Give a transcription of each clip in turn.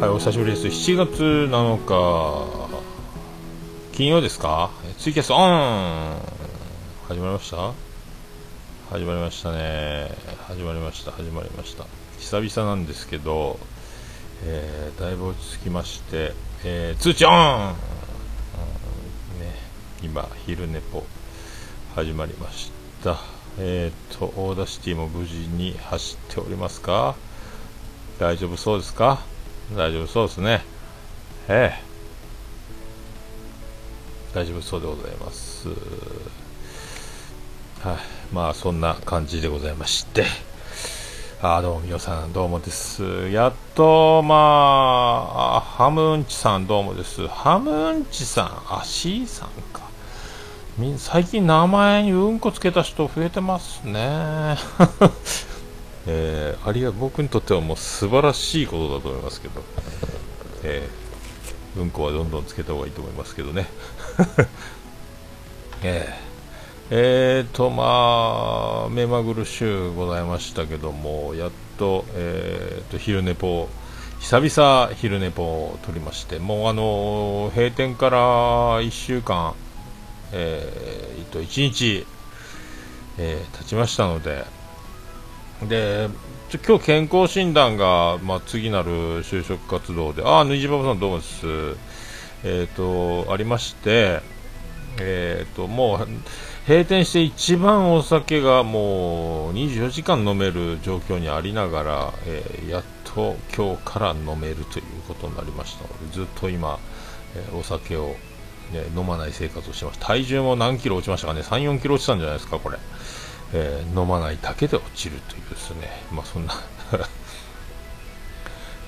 はい、お久しぶりです。7月7日、金曜ですか？ツイキャス。オン始まりました？始まりましたね。始まりました、始まりました。久々なんですけど、えー、だいぶ落ち着きまして、えー、通知オン、うん。ね、今、ヒルネポ。始まりました。えっ、ー、と、 Audacity も無事に走っておりますか？大丈夫そうですか？大丈夫そうですね。ええ。大丈夫そうでございます。はい、まあそんな感じでございまして。ああどうも皆さんどうもです。やっとまあハムうんちさんどうもです。ハムうんちさん、あ C さんか。最近名前にうんこつけた人増えてますね。えー、ありが僕にとってはもう素晴らしいことだと思いますけど、えー、うんこはどんどんつけた方がいいと思いますけどね。えー、えーと、まあ、目まぐるしゅうございましたけども、やっと、えーと、昼寝ぽ、久々昼寝ぽを取りまして、もうあの閉店から1週間、えー、と1日、えー、経ちましたので、で今日健康診断が、まあ、次なる就職活動で、ああ、ぬいじばばさんどうもです、えっ、ー、と、ありまして、えっ、ー、と、もう、閉店して一番お酒がもう24時間飲める状況にありながら、えー、やっと今日から飲めるということになりましたので、ずっと今、えお酒を、ね、飲まない生活をしてます。体重も何キロ落ちましたかね、3、4キロ落ちたんじゃないですか、これ。えー、飲まないだけで落ちるというですね、まあ、そんな。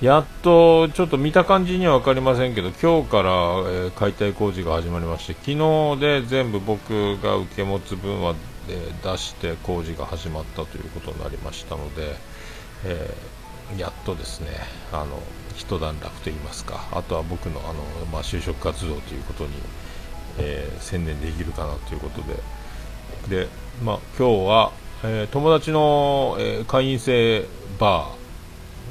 やっとちょっと見た感じには分かりませんけど今日から、えー、解体工事が始まりまして昨日で全部僕が受け持つ分は、えー、出して工事が始まったということになりましたので、えー、やっとですねあの一段落といいますかあとは僕のあの、まあ、就職活動ということに、え専念できるかなということで。でまあ、今日は、えー、友達の、えー、会員制バ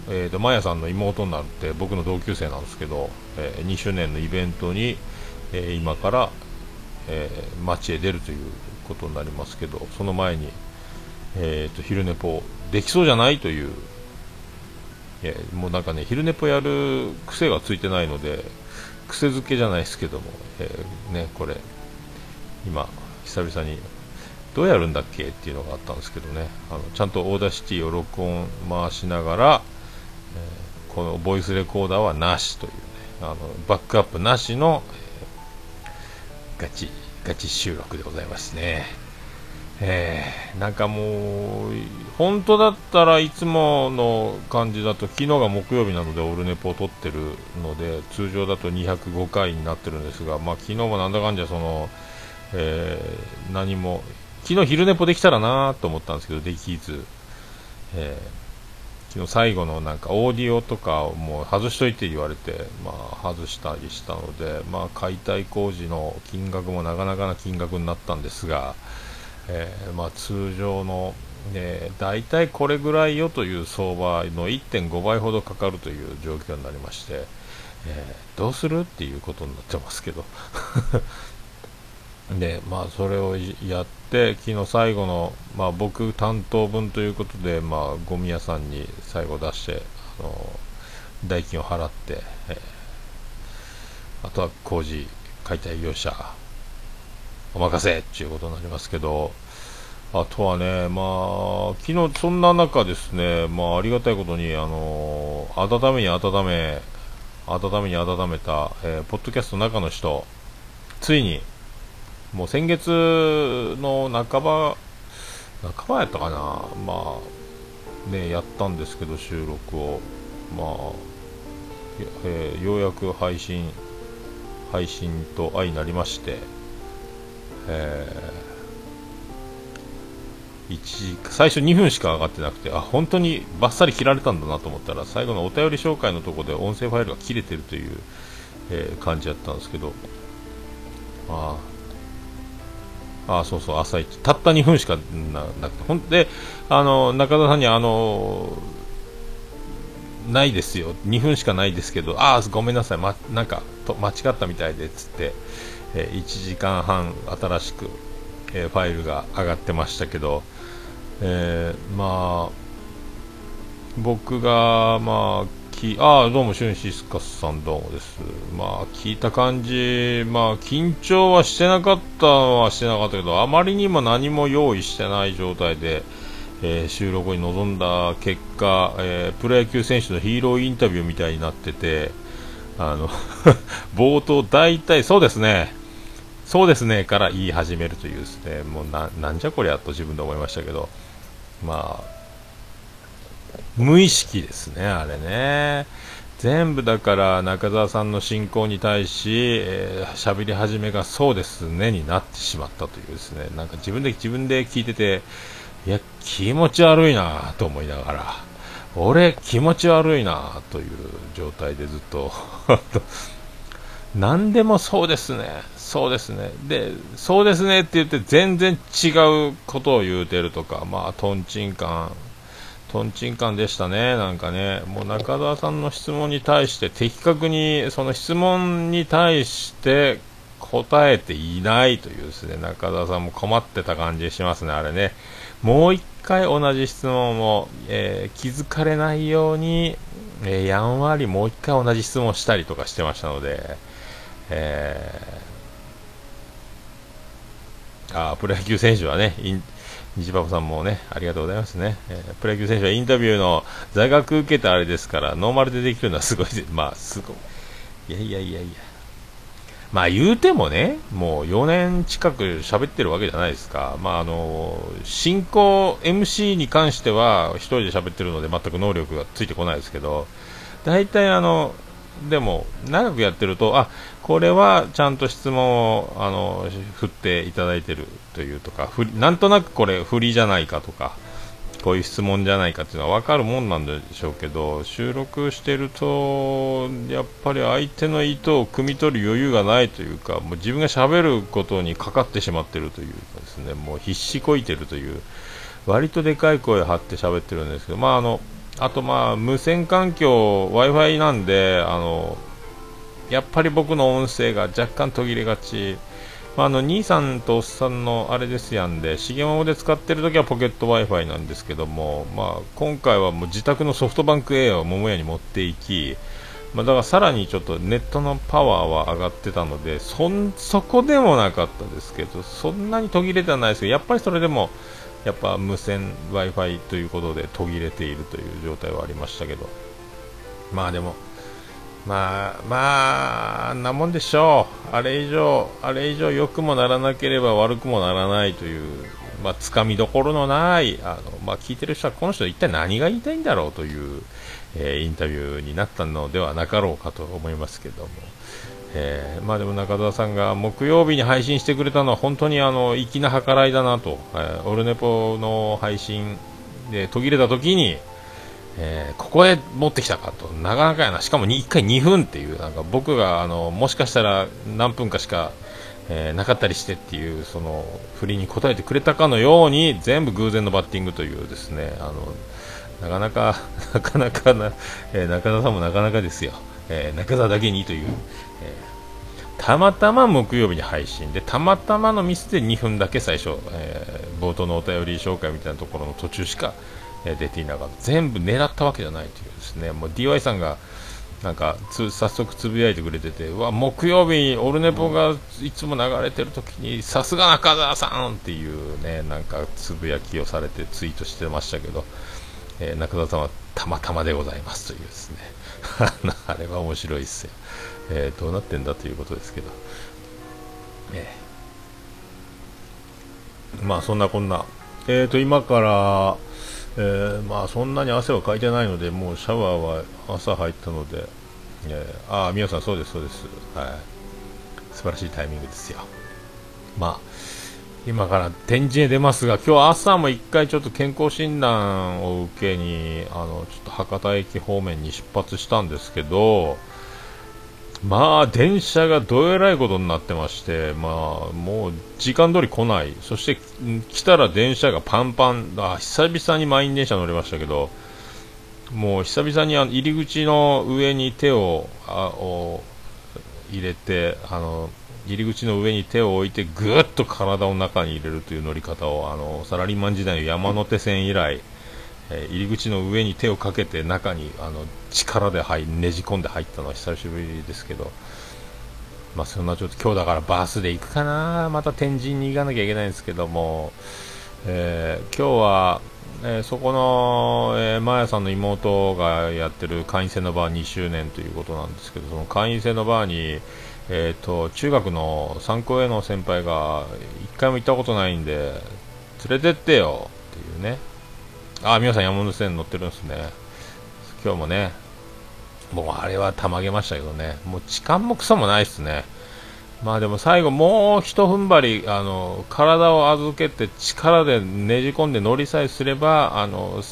ー、えーと、マヤさんの妹になって僕の同級生なんですけど、えー、2周年のイベントに、え、今から、え、街へ出るということになりますけどその前に、えーと、ヒルネポできそうじゃないという、え、もうなんかねヒルネポやる癖がついてないので癖づけじゃないですけども、え、ね、これ今久々にどうやるんだっけ？っていうのがあったんですけどね。あのちゃんと Audacity を録音回しながら、えー、このボイスレコーダーはなしというね。あのバックアップなしの、えー、ガチガチ収録でございますね。えー、なんかもう本当だったらいつもの感じだと昨日が木曜日なのでオルネポを撮ってるので通常だと205回になってるんですが、まあ、昨日もなんだかんじゃその、えー、何も昨日昼寝ぽできたらなと思ったんですけど、できず、えー、昨日最後のなんかオーディオとかをもう外しといて言われて、まあ、外したりしたので、まあ、解体工事の金額もなかなかな金額になったんですが、えー、まあ、通常の、ね、大体これぐらいよという相場の1.5倍ほどかかるという状況になりまして、えー、どうするっていうことになってますけど。で、まあ、それをやって、昨日最後の、まあ、僕担当分ということで、まあ、ゴミ屋さんに最後出して、あの代金を払って、えー、あとは工事、解体業者、お任せっていうことになりますけど、あとはね、まあ、昨日そんな中ですね、まあ、ありがたいことに、あの温めに温め、温めに温めた、えー、ポッドキャストの中の人、ついに、もう先月の半ば、半ばやったかな、まあ、ね、やったんですけど、収録を。まあ、えー、ようやく配信、配信と相なりまして、えー、最初2分しか上がってなくて、あ、本当にバッサリ切られたんだなと思ったら、最後のお便り紹介のところで音声ファイルが切れてるという、えー、感じだったんですけど、まあ、あそうそう、朝一。たった2分しかなくて。ほんで、あの、中田さんにあの、ないですよ、2分しかないですけど、ああ、ごめんなさい、ま、なんかと間違ったみたいでつって、えー、1時間半新しく、えー、ファイルが上がってましたけど、えー、まあ、僕が、まあ、きああどうも、シュンシスカスさんどうもです。まあ、聞いた感じ、まあ、緊張はしてなかったはしてなかったけど、あまりにも何も用意してない状態で、えー、収録に臨んだ結果、えー、プロ野球選手のヒーローインタビューみたいになってて、あの 冒頭、大体、そうですね、そうですねから言い始めるというですね、もうななんじゃこりゃと自分で思いましたけど、まあ、無意識ですね、あれね。全部だから中澤さんの進行に対し、えー、喋り始めがそうですねになってしまったというですね、なんか自分で自分で聞いてて、いや、気持ち悪いなと思いながら、俺気持ち悪いなという状態でずっと 何でもそうですね、そうですね、で、そうですねって言って全然違うことを言うてるとか、まあ、とんちんかん、とんちんかんでしたね、なんかね、もう中澤さんの質問に対して、的確にその質問に対して答えていないというですね、中澤さんも困ってた感じしますね、あれね。もう一回同じ質問を、えー、気づかれないように、えー、やんわりもう一回同じ質問したりとかしてましたので、えー、あプロ野球選手はね、西パパさんもね、ありがとうございますね。えー、プロ野球選手はインタビューの座学受けたあれですから、ノーマルでできるのはすごい まあ、すごい。いやいやいやいや。まあ言うてもね、もう4年近く喋ってるわけじゃないですか。まああの、進行 MC に関しては1人で喋ってるので全く能力がついてこないですけど、大体あの、でも長くやってると、あこれはちゃんと質問をあの振っていただいてるというとか、なんとなくこれ、振りじゃないかとか、こういう質問じゃないかっていうのは分かるもんなんでしょうけど、収録してると、やっぱり相手の意図を汲み取る余裕がないというか、もう自分がしゃべることにかかってしまってるというかですね、もう必死こいてるという、割とでかい声を張って喋ってるんですけど、まああの、あとまあ無線環境 Wi-Fi なんであのやっぱり僕の音声が若干途切れがち、まあ、あの兄さんとおっさんのあれですやんで重桃で使ってる時はポケット Wi-Fi なんですけども、まあ、今回はもう自宅のソフトバンク A を桃屋に持っていきまあ、だからさらにちょっとネットのパワーは上がってたのでそそこでもなかったですけどそんなに途切れてはないですけどやっぱりそれでもやっぱ無線 Wi-Fi ということで途切れているという状態はありましたけど。まあでもまあまあなもんでしょう。あれ以上あれ以上良くもならなければ悪くもならないというまあ、つかみどころのないあの、まあ、聞いてる人はこの人一体何が言いたいんだろうという、えー、インタビューになったのではなかろうかと思いますけども、えー、まあでも中澤さんが木曜日に配信してくれたのは本当にあの粋な計らいだなと、えー、オルネポの配信で途切れた時に、えー、ここへ持ってきたかと。なかなかやな。しかも1回2分っていうなんか僕があのもしかしたら何分かしか、えなかったりしてっていうその振りに応えてくれたかのように全部偶然のバッティングというですねあのなかなか なかなかな、え中澤さんもなかなかですよ。えー、中澤だけにという、えー、たまたま木曜日に配信でたまたまのミスで2分だけ最初、え、冒頭のお便り紹介みたいなところの途中しか、え出ていなかった。全部狙ったわけじゃないというですね。もう DY さんがなんか早速つぶやいてくれててわ木曜日オルネポがいつも流れてる時にさすが中澤さんっていうねなんかつぶやきをされてツイートしてましたけど、え中澤さんはたまたまでございますというですね。あれは面白いっすよ、えー、どうなってんだということですけど、えー、まあそんなこんな、えーと今から、えー、まあそんなに汗はかいてないのでもうシャワーは朝入ったので、えー、ああ皆さんそうですそうです。はい。素晴らしいタイミングですよ。まあ今から展示へ出ますが、今日朝も1回ちょっと健康診断を受けに、あの、ちょっと博多駅方面に出発したんですけど、まあ、電車がどえらいことになってまして、まあ、もう時間通り来ない。そして、来たら電車がパンパン。あ、久々に満員電車乗りましたけど、もう久々にあの入り口の上に手をあを入れてあの入り口の上に手を置いてぐっと体を中に入れるという乗り方をあのサラリーマン時代の山手線以来、えー、入り口の上に手をかけて中にあの力で入ねじ込んで入ったのは久しぶりですけど、まあ、そんなちょっと今日だからバスで行くかな。また天神に行かなきゃいけないんですけども、えー、今日は、えー、そこの、えー、マヤさんの妹がやってる会員制のバー2周年ということなんですけどその会員制のバーにえーと、中学の参考への先輩が1回も行ったことないんで連れてってよっていうね。ああ皆さん山手線乗ってるんですね。今日もねもうあれはたまげましたけどね。もう時間もクソもないっすね。まあでも最後もう一踏ん張りあの体を預けて力でねじ込んで乗りさえすればあの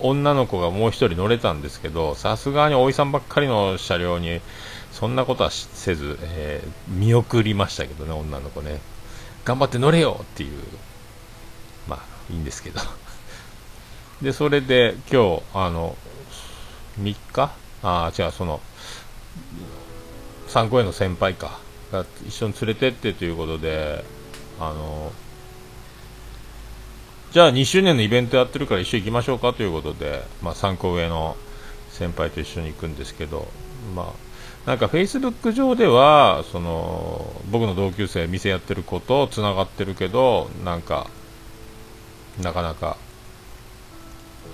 女の子がもう1人乗れたんですけどさすがにおいさんばっかりの車両にそんなことはせず、えー、見送りましたけどね、女の子ね。頑張って乗れよっていう、まあ、いいんですけど。で、それで、今日、あの、3日？ああ、違う、その、参考への先輩か、が一緒に連れてってということで、あの、じゃあ2周年のイベントやってるから一緒に行きましょうかということで、まあ、参考上の先輩と一緒に行くんですけど、まあ、なんかフェイスブック上ではその僕の同級生店やってる子とつながってるけどなんかなかなか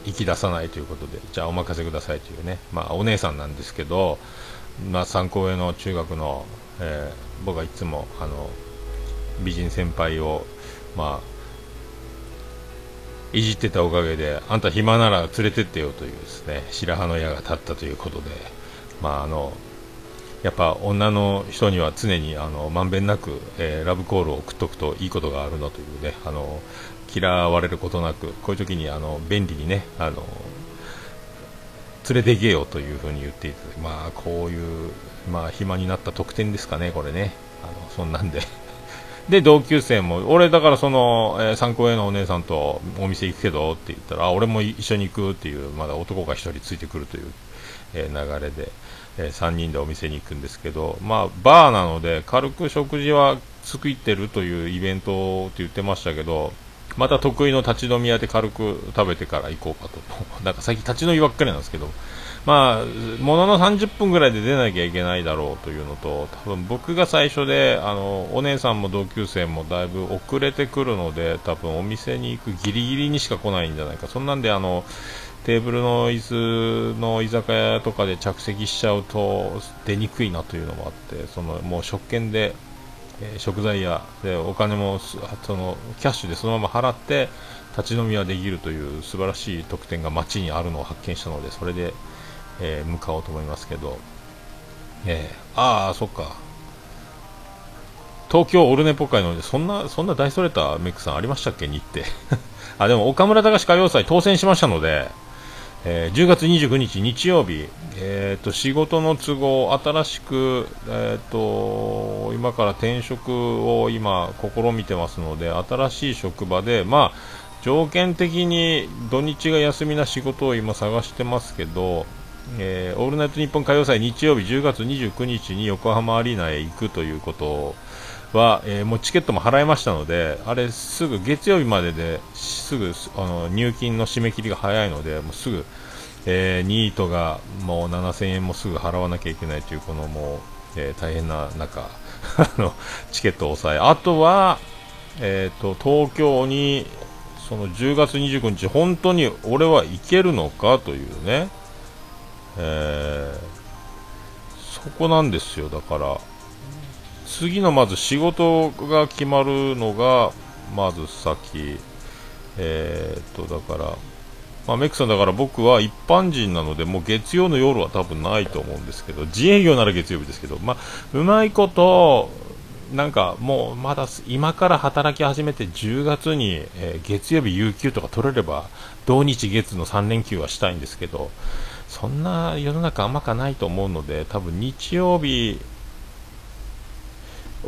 行き出さないということでじゃあお任せくださいというね。まあお姉さんなんですけどまあ参考上の中学の、えー、僕はいつもあの美人先輩をまあいじってたおかげであんた暇なら連れてってよというですね白羽の矢が立ったということでまああのやっぱ女の人には常にあのまんべんなく、えー、ラブコールを送っとくといいことがあるのというねあの嫌われることなくこういう時にあの便利にねあの連れて行けよというふうに言っていてまあこういうまあ暇になった特典ですかねこれね。あのそんなんで。で同級生も俺だからその、えー、参考へのお姉さんとお店行くけどって言ったらあ俺も一緒に行くっていうまだ男が1人ついてくるという、えー、流れで。えー、3人でお店に行くんですけど、まあ、バーなので軽く食事は作ってるというイベントって言ってましたけどまた得意の立ち飲み屋で軽く食べてから行こうかと。なんか最近立ち飲みばっかりなんですけどまあものの30分ぐらいで出なきゃいけないだろうというのと多分僕が最初であのお姉さんも同級生もだいぶ遅れてくるので多分お店に行くギリギリにしか来ないんじゃないか。そんなんであのテーブルの椅子の居酒屋とかで着席しちゃうと出にくいなというのもあってそのもう食券で、えー、食材やでお金もそのキャッシュでそのまま払って立ち飲みはできるという素晴らしい特典が街にあるのを発見したのでそれで、えー、向かおうと思いますけど、えー、ああそっか。東京オルネポ会のそんなそんな大それたメックさんありましたっけ？日程。あでも岡村隆史歌謡祭当選しましたのでえー、10月29日日曜日、えーと、仕事の都合、新しく、えーと、今から転職を今、試みてますので、新しい職場で、まあ、条件的に土日が休みな仕事を今探してますけど、えー、オールナイトニッポン歌謡祭日曜日10月29日に横浜アリーナへ行くということは、えー、もうチケットも払いましたので、あれすぐ月曜日までですぐあの入金の締め切りが早いので、もうすぐ、えー、ニートがもう7000円もすぐ払わなきゃいけないというこのもう、えー、大変な中 のチケットを抑え、あとは、えーと、東京にその10月29日、本当に俺は行けるのかというね、えー、そこなんですよ、だから。次のまず仕事が決まるのがまず先、えー、っとだから、まあ、メックさんだから僕は一般人なのでもう月曜の夜は多分ないと思うんですけど自営業なら月曜日ですけど、まあ、うまいことなんかもうまだ今から働き始めて10月に、えー、月曜日有給とか取れれば土日月の3連休はしたいんですけどそんな世の中あんまかないと思うので多分日曜日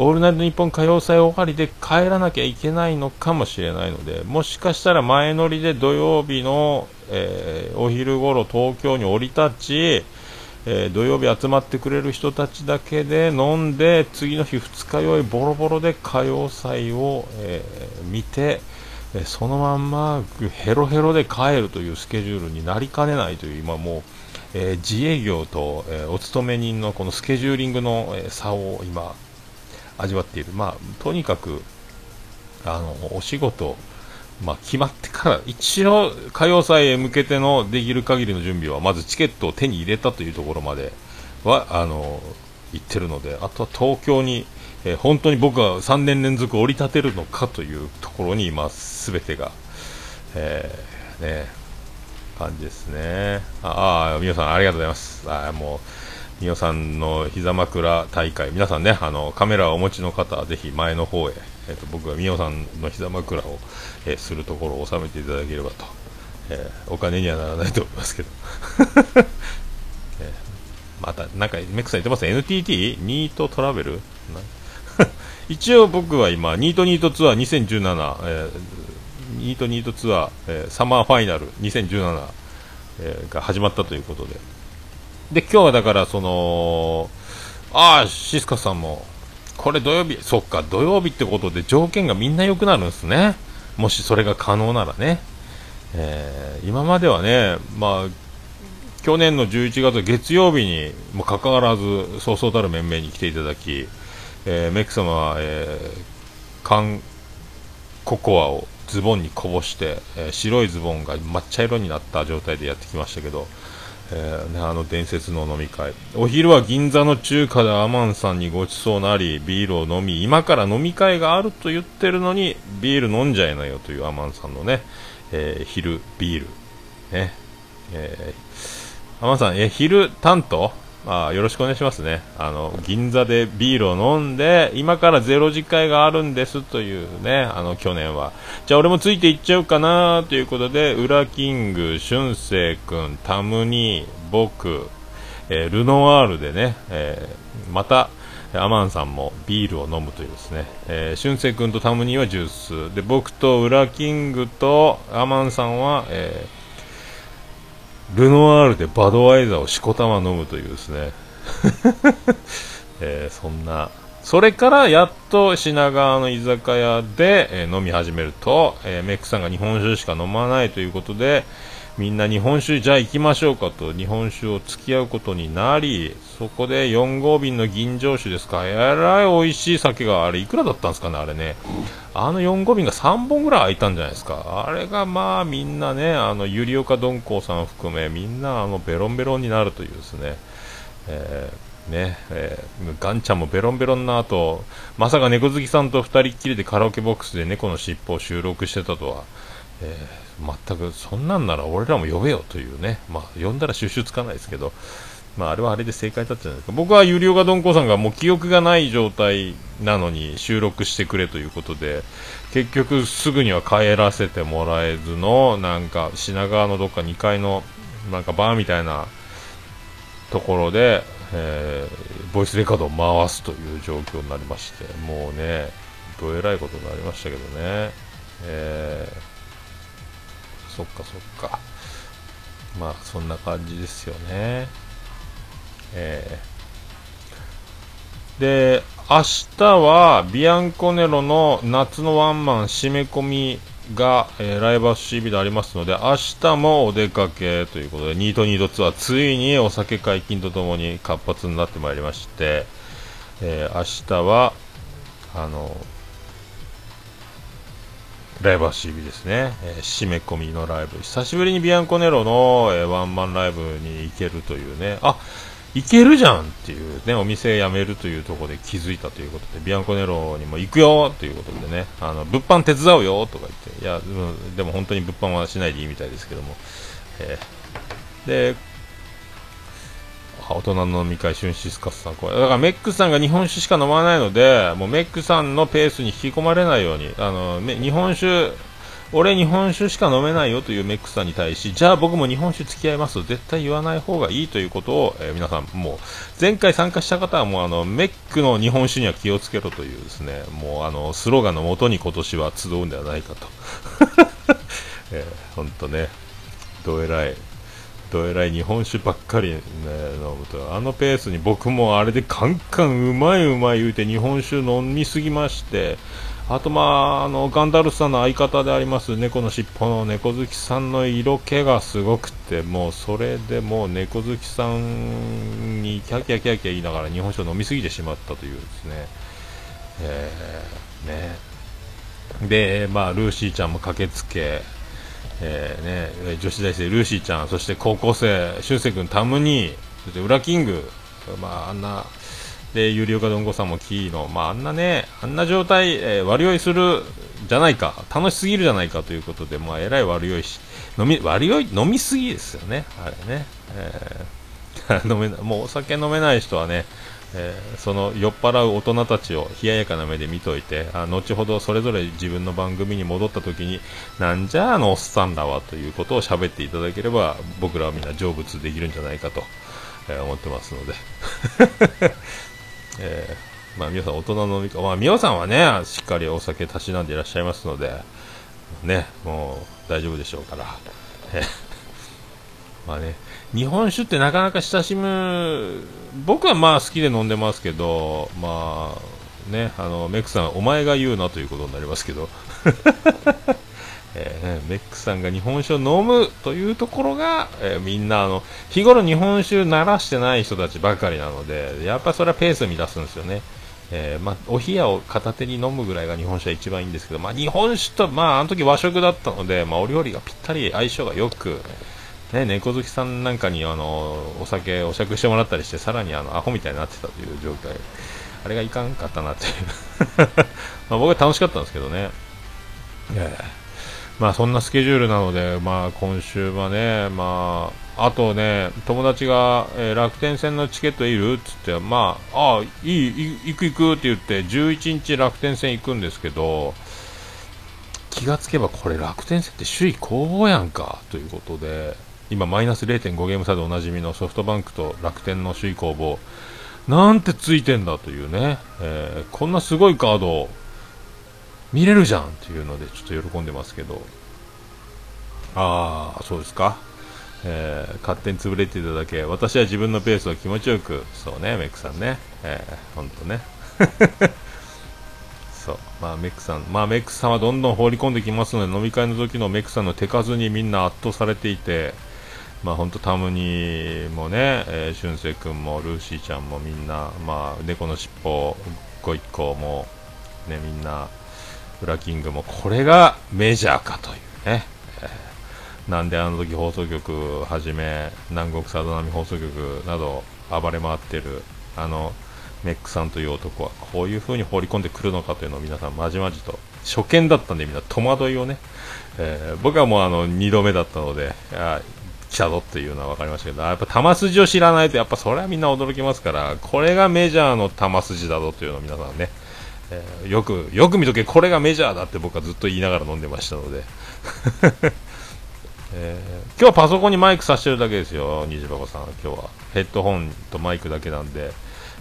オールナイトニッポン歌謡祭終わりで帰らなきゃいけないのかもしれないので、もしかしたら前乗りで土曜日の、えー、お昼頃東京に降り立ち、えー、土曜日集まってくれる人たちだけで飲んで、次の日二日酔いボロボロで歌謡祭を、えー、見て、えそのまんまヘロヘロで帰るというスケジュールになりかねないという今もう、え自営業と、えお勤め人のこのスケジューリングの、え差を今味わっている、まあ、とにかくあのお仕事、まあ、決まってから一応歌謡祭へ向けてのできる限りの準備はまずチケットを手に入れたというところまではあの行ってるのであとは東京に、えー、本当に僕は3年連続降り立てるのかというところに今全てが、えー、ね感じですね。ああ皆さんありがとうございます。あもうみおさんの膝枕大会、皆さんね、あのカメラをお持ちの方はぜひ前の方へ、えーと、僕がみおさんの膝枕を、えー、するところを収めていただければと、えー、お金にはならないと思いますけど、えー、また、なんかメックさん言ってます？NTT? ニートトラベル？一応僕は今、ニートニートツアー2017、えー、ニートニートツアー、えー、サマーファイナル2017、えー、が始まったということで、で、今日はだから、その、ああ、シスカさんも、これ土曜日、そっか、土曜日ってことで条件がみんな良くなるんですね。もしそれが可能ならね。えー、今まではね、まあ、去年の11月月曜日にもかかわらず、そうそうたる面々に来ていただき、えー、メック様は、えー、缶ココアをズボンにこぼして、えー、白いズボンが抹茶色になった状態でやってきましたけど、えー、あの伝説の飲み会。お昼は銀座の中華でアマンさんにごちそうなりビールを飲み今から飲み会があると言ってるのにビール飲んじゃいなよというアマンさんのね、えー、昼ビール。ね、えー、アマンさんえ昼担当？あよろしくお願いしますね。あの銀座でビールを飲んで今からゼロ次会があるんですというねあの去年は。じゃあ俺もついていっちゃうかなということでウラキング、俊生君、タムニー、僕、えー、ルノワールでね、えー、またアマンさんもビールを飲むというですね、えー、俊生君とタムニーはジュース。で僕とウラキングとアマンさんは、えールノワールでバドワイザーをしこたま飲むというですね、えー、そんな、それからやっと品川の居酒屋で、えー、飲み始めると、えー、メックさんが日本酒しか飲まないということで、みんな日本酒じゃあ行きましょうかと日本酒を付き合うことになりそこで4号瓶の吟醸酒ですか。えらい美味しい酒があれいくらだったんですかねあれね。あの4号瓶が3本ぐらい空いたんじゃないですか。あれがまあみんなねあのゆりおかどんこうさん含めみんなあのベロンベロンになるというですね、えーねえー、ガンちゃんもベロンベロンな後まさか猫好きさんと2人っきりでカラオケボックスで猫の尻尾を収録してたとは、えー全くそんなんなら俺らも呼べよというね、まあ、呼んだら収集つかないですけど、まあ、あれはあれで正解だったじゃないですか。僕は有料がどんこさんがもう記憶がない状態なのに収録してくれということで結局すぐには帰らせてもらえずのなんか品川のどっか2階のなんかバーみたいなところで、えー、ボイスレコードを回すという状況になりまして。もうねどえらいことになりましたけどね。えーそっかそっか。まあそんな感じですよね。えー、で明日はビアンコネロの夏のワンマン締め込みが、えー、ライブハウス CB でありますので明日もお出かけということでニートニートツアーついにお酒解禁とともに活発になってまいりまして、えー、明日はあのライブは CB ですね、えー、締め込みのライブ。久しぶりにビアンコネロの、えー、ワンマンライブに行けるというね。あ行けるじゃんっていうねお店辞めるというところで気づいたということでビアンコネロにも行くよということでね。あの物販手伝うよとか言って。いや、でも本当に物販はしないでいいみたいですけども、えー、で大人の飲み会、シュンシスカスさん、これだからメックさんが日本酒しか飲まないので、もうメックさんのペースに引き込まれないように、あの日本酒俺日本酒しか飲めないよというメックさんに対し、じゃあ僕も日本酒付き合いますと絶対言わない方がいいということを、えー、皆さんもう、前回参加した方はもうあの、メックの日本酒には気をつけろというですね、もうあの、スローガンのもとに今年は集うんではないかと。えー、ほんとね、どえらい、どえらい日本酒ばっかり、ね、飲むと、あのペースに僕もあれでカンカンうまいうまい言うて日本酒飲みすぎまして、あと、まあ、あのガンダルスさんの相方であります猫の尻尾の猫好きさんの色気がすごくてもうそれでもう猫好きさんにキャキャキャキャ言いながら日本酒を飲みすぎてしまったというですね、えー、ね。で、まあ、ルーシーちゃんも駆けつけ、えーね、女子大生ルーシーちゃんそして高校生俊く君タムニーそしてウラキング、まあ、あんなで、ゆりおかどんごさんもキーの、まあ、あんなね、あんな状態、えー、悪酔いするじゃないか、楽しすぎるじゃないかということで、まあ、えらい悪酔いし、飲み、悪酔い、飲みすぎですよね、あれね。えー、飲めもうお酒飲めない人はね、えー、その酔っ払う大人たちを冷ややかな目で見といてあ後ほどそれぞれ自分の番組に戻った時になんじゃあのおっさんらはということを喋っていただければ僕らはみんな成仏できるんじゃないかと、えー、思ってますので。えー、まあ皆さん大人のみ会、まあ皆さんはね、しっかりお酒たしなんでいらっしゃいますので、ね、もう大丈夫でしょうから、え、まあね、日本酒ってなかなか親しむ、僕はまあ好きで飲んでますけど、まあね、あの、メックさん、お前が言うなということになりますけど、えー、メックさんが日本酒を飲むというところが、えー、みんなあの日頃日本酒慣らしてない人たちばかりなのでやっぱそれはペースを乱すんですよね、えー、まあ、お冷やを片手に飲むぐらいが日本酒は一番いいんですけど、まあ、日本酒と、まあ、あの時和食だったので、まあ、お料理がぴったり相性がよく、ね、猫好きさんなんかにあのお酒お酌してもらったりしてさらにあのアホみたいになってたという状態。あれがいかんかったなっていう。まあ僕は楽しかったんですけどね、えーまあそんなスケジュールなので、まあ今週はね、まあ、あとね、友達が、えー、楽天戦のチケットいるっつって、まあ、ああ、いい、行く行くって言って、11日楽天戦行くんですけど、気がつけばこれ楽天戦って首位攻防やんか、ということで、今マイナス0.5ゲーム差でおなじみのソフトバンクと楽天の首位攻防、なんてついてんだというね、えー、こんなすごいカード、見れるじゃんっていうのでちょっと喜んでますけど。ああそうですか、えー、勝手に潰れていただけ。私は自分のペースを気持ちよく。そうねメックさんね。えー、ほんとね。そう。まあメックさん。まあメックさんはどんどん放り込んできますので飲み会の時のメックさんの手数にみんな圧倒されていて。まあ本当タムニもね、えー、俊く君もルーシーちゃんもみんなまあ猫の尻尾ご一行もねみんなウラキングもこれがメジャーかというね、えー、なんであの時放送局はじめ南国佐渡波放送局など暴れ回ってるあのメックさんという男はこういう風に放り込んでくるのかというのを皆さんまじまじと初見だったんでみんな戸惑いをね、えー、僕はもうあの2度目だったので来たぞっていうのは分かりましたけどやっぱ球筋を知らないとやっぱそれはみんな驚きますからこれがメジャーの球筋だぞというのを皆さんねえー、よくよく見とけこれがメジャーだって僕はずっと言いながら飲んでましたので、えー、今日はパソコンにマイクさしてるだけですよ虹箱さん。今日は。ヘッドホンとマイクだけなんで、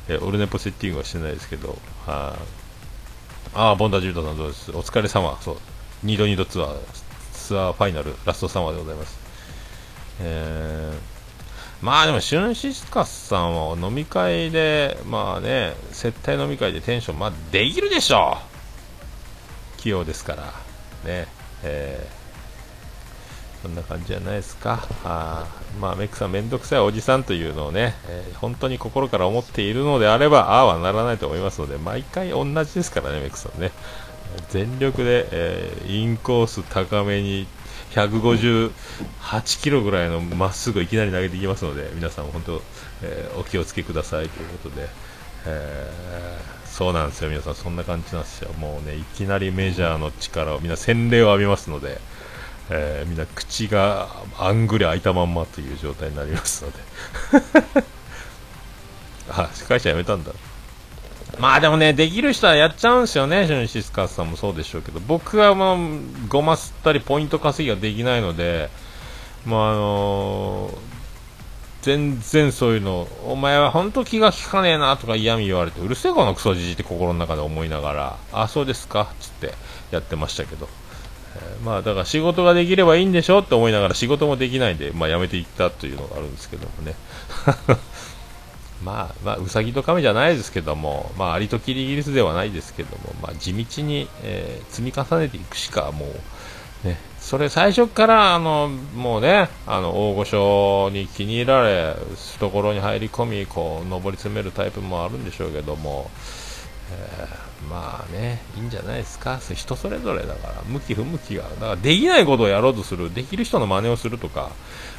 えー、オルネポセッティングはしてないですけどはああボンダジュートさんどうです。お疲れ様。そう。2度2度ツアーツアーファイナルラストサマーでございます。えー。まあでも、シュンシスカスさんは飲み会で、まあね、接待飲み会でテンション、まあできるでしょう。器用ですから、ね、えー、そんな感じじゃないですか。あまあ、メックさん、めんどくさいおじさんというのをね、えー、本当に心から思っているのであれば、ああはならないと思いますので、毎回同じですからね、メックさんね。全力で、えー、インコース高めに158キロぐらいのまっすぐいきなり投げていきますので皆さん本当、えー、お気をつけくださいということで、えー、そうなんですよ。皆さんそんな感じなんですよ。もうねいきなりメジャーの力をみんな洗礼を浴びますので、えー、みんな口があんぐり開いたまんまという状態になりますので。あ司会者辞めたんだ。まあでもね、できる人はやっちゃうんですよね、シュンシスカスさんもそうでしょうけど、僕はもう、ごますったりポイント稼ぎができないので、まああのー、全然そういうの、お前は本当気が利かねえなとか嫌味言われて、うるせえこのクソじじって心の中で思いながら、あ、そうですか、つってやってましたけど、えー、まあだから仕事ができればいいんでしょって思いながら仕事もできないんで、まあやめていったというのがあるんですけどもね。まあ、まあ、うさぎと亀じゃないですけども、まあ、アリとキリギリスではないですけども、まあ、地道に、えー、積み重ねていくしか、もう、ね、それ最初から、あの、もうね、あの、大御所に気に入られ、懐に入り込み、こう、上り詰めるタイプもあるんでしょうけども、えー、まあね、いいんじゃないですか、人それぞれだから、向き不向きが、だからできないことをやろうとする、できる人の真似をするとか、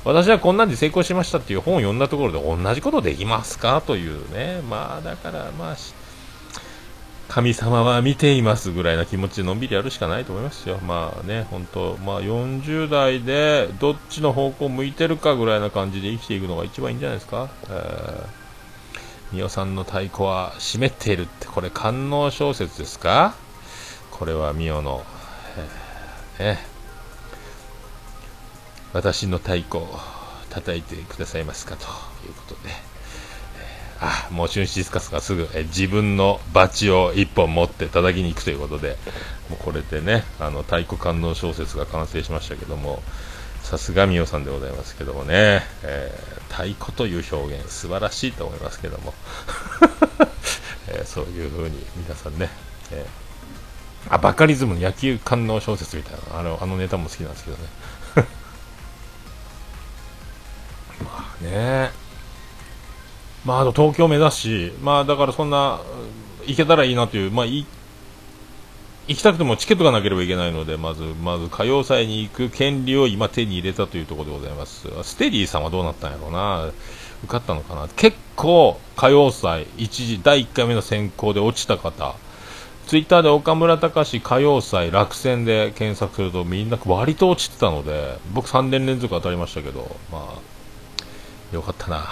私はこんなんで成功しましたっていう本を読んだところで同じことできますか？というね、まあだからまあ、神様は見ていますぐらいな気持ちでのんびりやるしかないと思いますよ。まあね、本当まあ40代でどっちの方向向いてるかぐらいな感じで生きていくのが一番いいんじゃないですか？えー、みおさんの太鼓は湿っているって、これ官能小説ですか？これはみおの、えー、ね、私の太鼓を叩いてくださいますかということで、あもう春シスカスがすぐ、え、自分のバチを1本持って叩きに行くということで。もうこれでねあの太鼓観音小説が完成しましたけども。さすがみおさんでございますけどもね、えー、太鼓という表現素晴らしいと思いますけども、えそういう風に皆さんね、えあバカリズムの野球観音小説みたいなあのあのネタも好きなんですけどね。ねまあ、あと東京目指すし、まあだからそんな、行けたらいいなという、まあ、行きたくてもチケットがなければいけないので、まず、まず歌謡祭に行く権利を今手に入れたというところでございます。ステディさんはどうなったんやろうな。受かったのかな。結構、歌謡祭、一時、第1回目の選考で落ちた方、ツイッターで岡村隆史歌謡祭落選で検索するとみんな割と落ちてたので、僕3年連続当たりましたけど、まあ、よかったな。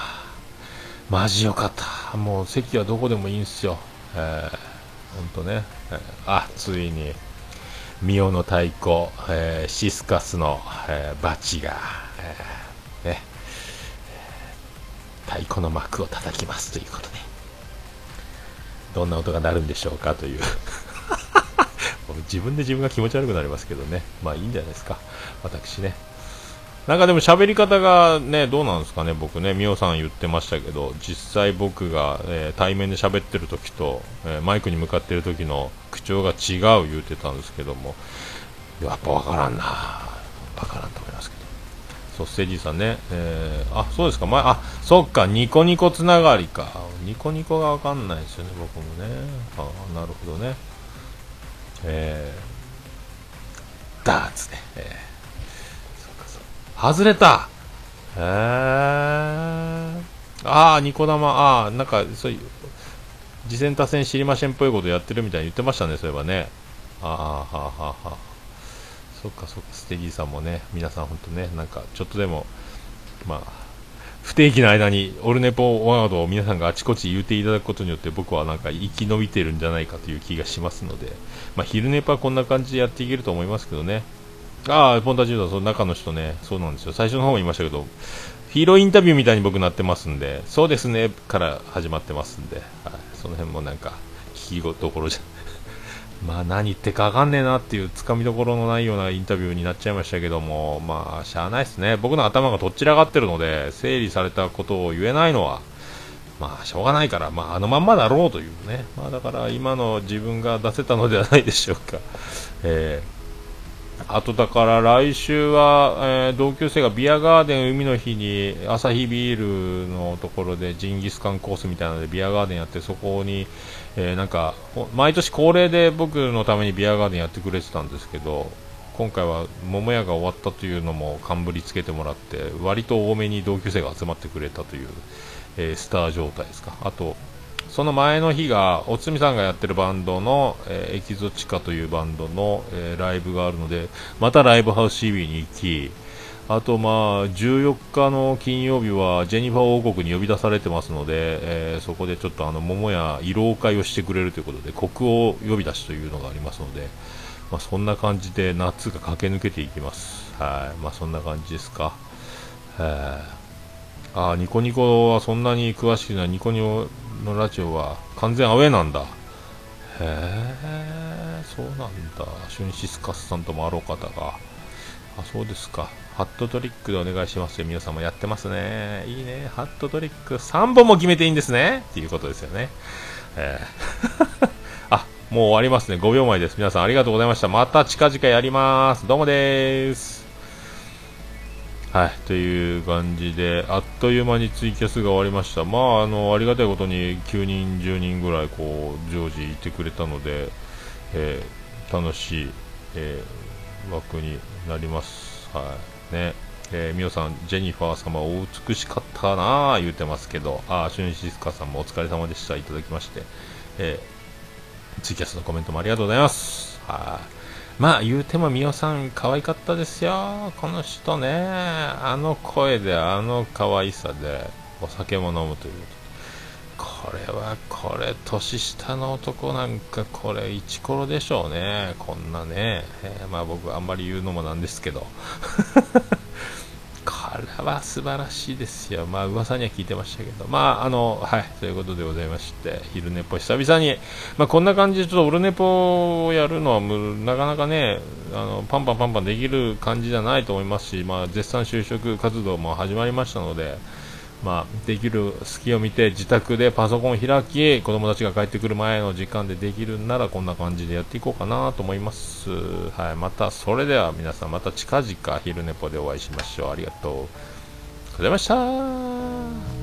マジよかった。もう席はどこでもいいんすよ。えー、ほんとね。えー、あ、ついに、ミオの太鼓、えー、シスカスの、えー、バチが、えー、ね、太鼓の幕を叩きますということで、どんな音が鳴るんでしょうか？という 自分で自分が気持ち悪くなりますけどね。まあいいんじゃないですか。私ね。なんかでも喋り方がね、どうなんですかね、僕ね、みおさん言ってましたけど、実際僕が、えー、対面で喋ってる時と、えー、マイクに向かってる時の口調が違う言うてたんですけども、やっぱわからんなわからんと思いますけど。そう、ステージさんね、えー、あ、そうですか、まあ、そっか、ニコニコつながりか。ニコニコがわかんないですよね、僕もね。あなるほどね。えー、ダーツね。えー外れた。へえああニコ玉ああなんかそういう次戦多戦知りませんっぽいことやってるみたいに言ってましたねそういえばね。ああはあはあはあそっかそっかステディさんもね皆さん本当ねなんかちょっとでもまあ不定期の間にオルネポワードを皆さんがあちこち言うていただくことによって僕はなんか生き延びてるんじゃないかという気がしますので、まあ、昼ネポはこんな感じでやっていけると思いますけどねああ、ポンタジューダその中の人ね、そうなんですよ。最初の方も言いましたけど、ヒーローインタビューみたいに僕なってますんで、そうですね、から始まってますんで、はい、その辺もなんか、聞きどころじゃ、まあ何言ってかわかんねえなっていうつかみどころのないようなインタビューになっちゃいましたけども、まあ、しゃあないですね。僕の頭がとっちらがってるので、整理されたことを言えないのは、まあ、しょうがないから、まあ、あのまんまだろうというね。まあ、だから今の自分が出せたのではないでしょうか。えーあとだから来週は、えー、同級生がビアガーデン海の日にアサヒビールのところでジンギスカンコースみたいなのでビアガーデンやってそこに、えー、なんか毎年恒例で僕のためにビアガーデンやってくれてたんですけど今回は桃屋が終わったというのも冠つけてもらって割と多めに同級生が集まってくれたという、えー、スター状態ですか。あとその前の日が、おつみさんがやってるバンドの、えー、エキゾチカというバンドの、えー、ライブがあるので、またライブハウス CB に行き、あとまあ14日の金曜日はジェニファー王国に呼び出されてますので、えー、そこでちょっとあの桃や慰労会をしてくれるということで国王呼び出しというのがありますので、まあ、そんな感じで夏が駆け抜けていきます。はい、まあ、そんな感じですか。えー、あニコニコはそんなに詳しくないニコニコのラジオは完全アウェーなんだ。へえ、そうなんだ。シュンシスカスさんともあろう方が。あ、そうですか。ハットトリックでお願いしますよ。皆様やってますね。いいね。ハットトリック3本も決めていいんですね。っていうことですよね。えー あ、もう終わりますね。5秒前です。皆さんありがとうございました。また近々やります。どうもです。はい、という感じで、あっという間にツイキャスが終わりました。まあ、あの、ありがたいことに9人、10人ぐらい、こう、常時いてくれたので、えー、楽しい、えー、枠になります。はい。ね。えー、みおさん、ジェニファー様、お美しかったなぁ、言うてますけど、あ、シュンシスカさんもお疲れ様でした、いただきまして、えー、ツイキャスのコメントもありがとうございます。はい。まあ言うてもみおさん可愛かったですよ。この人ね。あの声であの可愛さでお酒も飲むという。これはこれ年下の男なんかこれイチコロでしょうね。こんなね、えー、まあ僕あんまり言うのもなんですけど。これは素晴らしいですよ。まあ噂には聞いてましたけど。まああの、はい、ということでございまして、昼寝っぽ久々に、まあこんな感じでちょっとオルネポをやるのはなかなかね、あの、パンパンパンパンできる感じじゃないと思いますし、まあ絶賛就職活動も始まりましたので、まあ、できる隙を見て自宅でパソコンを開き子供たちが帰ってくる前の時間でできるならこんな感じでやっていこうかなと思います、はい、またそれでは皆さんまた近々昼寝ぽでお会いしましょう。ありがとう。ございました。